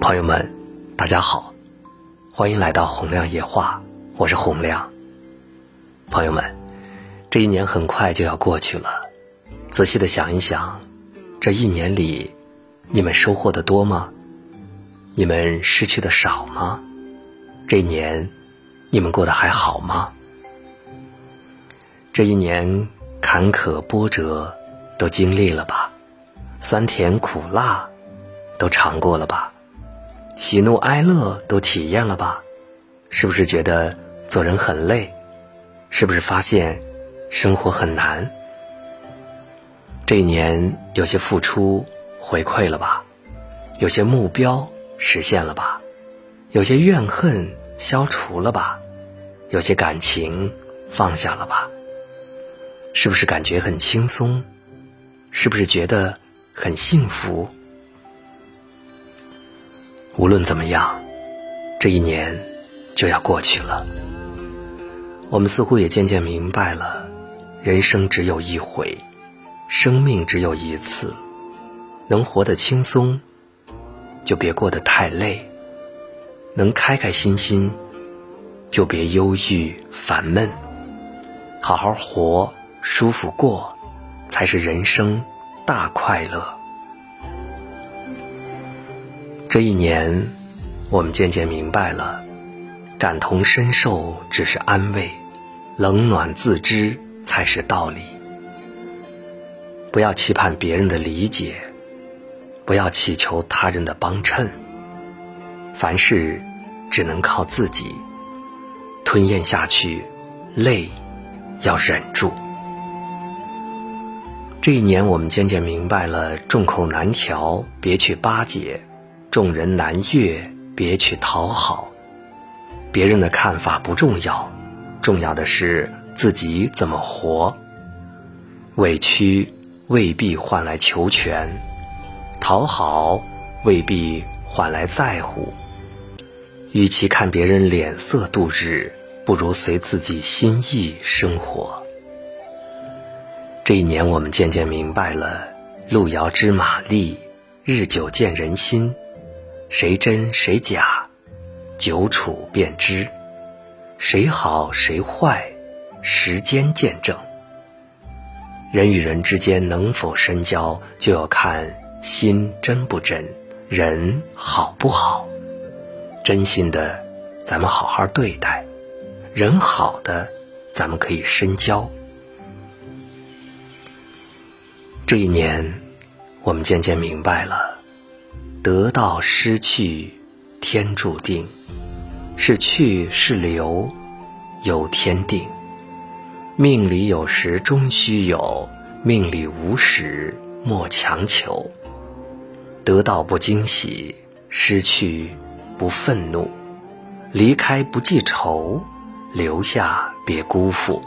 朋友们，大家好，欢迎来到洪亮夜话，我是洪亮。朋友们，这一年很快就要过去了，仔细的想一想，这一年里，你们收获的多吗？你们失去的少吗？这一年，你们过得还好吗？这一年坎坷波折都经历了吧，酸甜苦辣都尝过了吧。喜怒哀乐都体验了吧？是不是觉得做人很累？是不是发现生活很难？这一年有些付出回馈了吧？有些目标实现了吧？有些怨恨消除了吧？有些感情放下了吧？是不是感觉很轻松？是不是觉得很幸福？无论怎么样，这一年就要过去了。我们似乎也渐渐明白了，人生只有一回，生命只有一次，能活得轻松，就别过得太累；能开开心心，就别忧郁烦闷。好好活，舒服过，才是人生大快乐。这一年，我们渐渐明白了，感同身受只是安慰，冷暖自知才是道理。不要期盼别人的理解，不要祈求他人的帮衬，凡事只能靠自己。吞咽下去，泪要忍住。这一年，我们渐渐明白了，众口难调，别去巴结。众人难悦，别去讨好。别人的看法不重要，重要的是自己怎么活。委屈未必换来求全，讨好未必换来在乎。与其看别人脸色度日，不如随自己心意生活。这一年，我们渐渐明白了：路遥知马力，日久见人心。谁真谁假，久处便知；谁好谁坏，时间见证。人与人之间能否深交，就要看心真不真，人好不好。真心的，咱们好好对待；人好的，咱们可以深交。这一年，我们渐渐明白了。得到失去，天注定；是去是留，由天定。命里有时终须有，命里无时莫强求。得到不惊喜，失去不愤怒，离开不记仇，留下别辜负。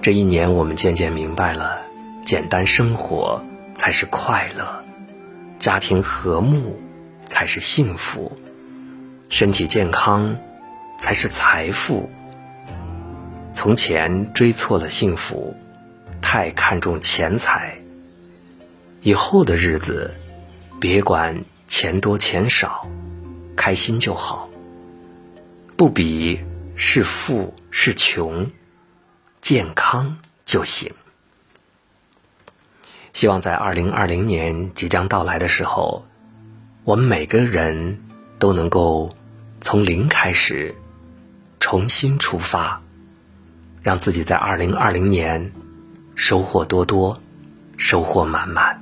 这一年，我们渐渐明白了，简单生活才是快乐。家庭和睦才是幸福，身体健康才是财富。从前追错了幸福，太看重钱财。以后的日子，别管钱多钱少，开心就好。不比是富是穷，健康就行。希望在二零二零年即将到来的时候，我们每个人都能够从零开始，重新出发，让自己在二零二零年收获多多，收获满满。